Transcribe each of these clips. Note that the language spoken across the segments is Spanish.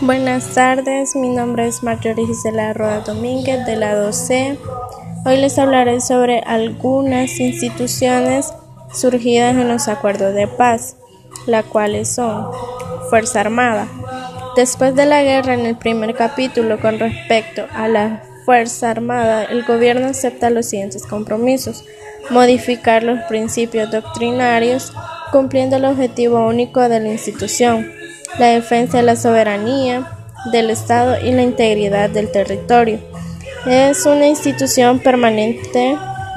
Buenas tardes, mi nombre es Marjorie Gisela Roda Domínguez de la 12. Hoy les hablaré sobre algunas instituciones surgidas en los acuerdos de paz, las cuales son Fuerza Armada. Después de la guerra, en el primer capítulo con respecto a la Fuerza Armada, el gobierno acepta los siguientes compromisos. Modificar los principios doctrinarios, cumpliendo el objetivo único de la institución la defensa de la soberanía del Estado y la integridad del territorio. Es una institución permanente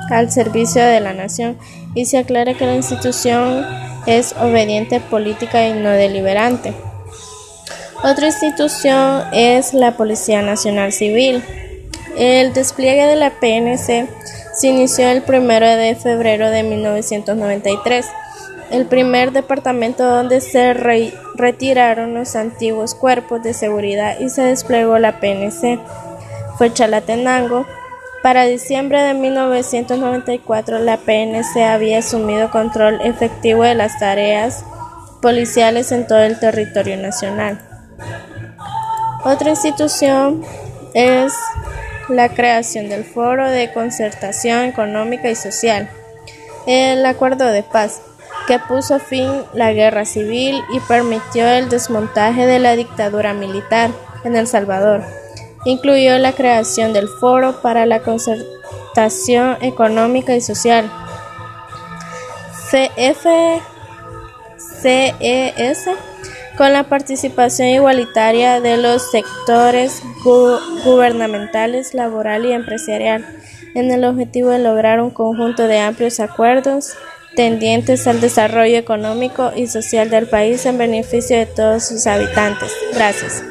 al servicio de la nación y se aclara que la institución es obediente política y no deliberante. Otra institución es la Policía Nacional Civil. El despliegue de la PNC se inició el 1 de febrero de 1993 el primer departamento donde se retiraron los antiguos cuerpos de seguridad y se desplegó la PNC fue Chalatenango. Para diciembre de 1994 la PNC había asumido control efectivo de las tareas policiales en todo el territorio nacional. Otra institución es la creación del Foro de Concertación Económica y Social, el Acuerdo de Paz que puso fin la guerra civil y permitió el desmontaje de la dictadura militar en El Salvador. Incluyó la creación del Foro para la Concertación Económica y Social, CFCES, con la participación igualitaria de los sectores gubernamentales, laboral y empresarial, en el objetivo de lograr un conjunto de amplios acuerdos tendientes al desarrollo económico y social del país en beneficio de todos sus habitantes. Gracias.